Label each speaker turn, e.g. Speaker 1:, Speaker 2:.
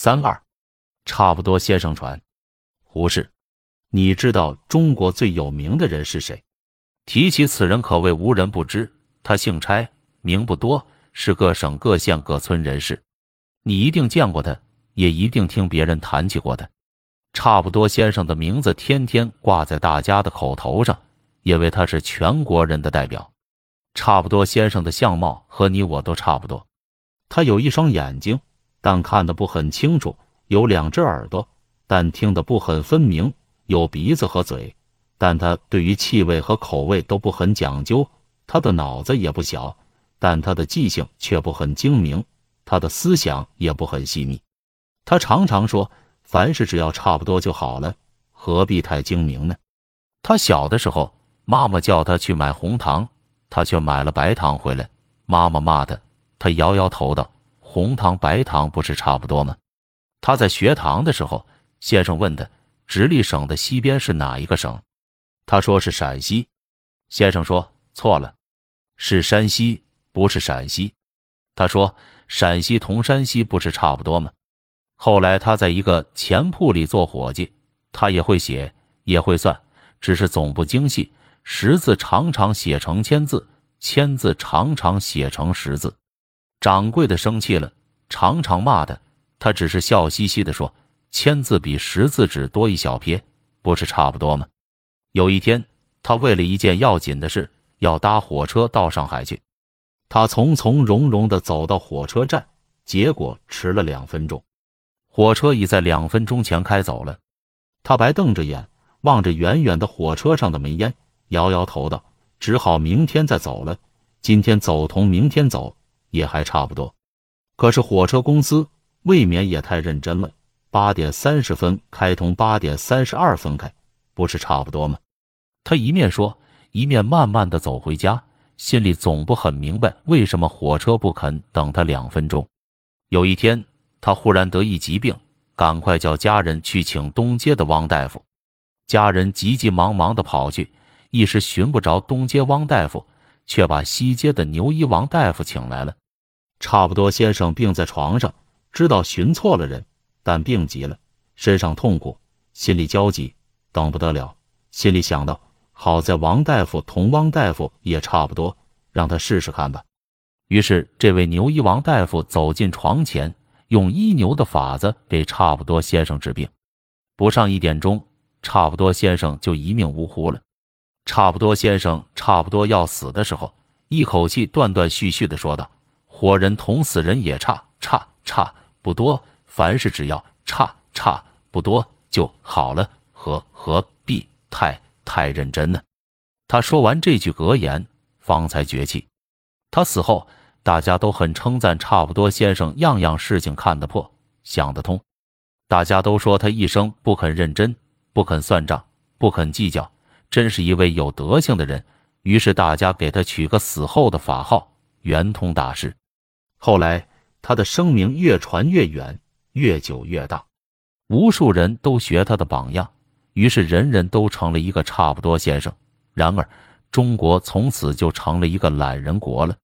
Speaker 1: 三二，差不多先生传。胡适，你知道中国最有名的人是谁？提起此人，可谓无人不知。他姓差，名不多，是各省各县各村人士。你一定见过他，也一定听别人谈起过他。差不多先生的名字天天挂在大家的口头上，因为他是全国人的代表。差不多先生的相貌和你我都差不多。他有一双眼睛，但看得不很清楚；有两只耳朵，但听得不很分明；有鼻子和嘴，但他对于气味和口味都不很讲究。他的脑子也不小，但他的记性却不很精明，他的思想也不很细密。他常常说：“凡事只要差不多就好了，何必太精明呢？”他小的时候，妈妈叫他去买红糖，他却买了白糖回来，妈妈骂他。他摇摇头道：“红糖白糖不是差不多吗？”他在学堂的时候，先生问他：“直隶省的西边是哪一个省？”他说是陕西。先生说：“错了，是山西，不是陕西。”他说：“陕西同山西不是差不多吗？”后来他在一个钱铺里做伙计，他也会写，也会算，只是总不精细，十字常常写成千字，千字常常写成十字。掌柜的生气了，常常骂他。他只是笑嘻嘻的说：“签字比识字纸多一小撇，不是差不多吗？”有一天，他为了一件要紧的事，要搭火车到上海去。他从从容容的走到火车站，结果迟了两分钟。火车已在两分钟前开走了。他白瞪着眼，望着远远的火车上的煤烟，摇摇头道：“只好明天再走了。今天走同明天走。”也还差不多，可是火车公司未免也太认真了。八点三十分开通，八点三十二分开，不是差不多吗？他一面说，一面慢慢的走回家，心里总不很明白为什么火车不肯等他两分钟。有一天，他忽然得一疾病，赶快叫家人去请东街的汪大夫。家人急急忙忙的跑去，一时寻不着东街汪大夫。却把西街的牛医王大夫请来了。差不多先生病在床上，知道寻错了人，但病急了，身上痛苦，心里焦急，等不得了。心里想到：好在王大夫同汪大夫也差不多，让他试试看吧。于是，这位牛医王大夫走进床前，用医牛的法子给差不多先生治病。不上一点钟，差不多先生就一命呜呼了。差不多，先生差不多要死的时候，一口气断断续续的说道：“活人同死人也差差差不多，凡事只要差差不多就好了，何何必太太认真呢？”他说完这句格言，方才绝气。他死后，大家都很称赞差不多先生，样样事情看得破，想得通。大家都说他一生不肯认真，不肯算账，不肯计较。真是一位有德行的人，于是大家给他取个死后的法号“圆通大师”。后来他的声名越传越远，越久越大，无数人都学他的榜样，于是人人都成了一个差不多先生。然而，中国从此就成了一个懒人国了。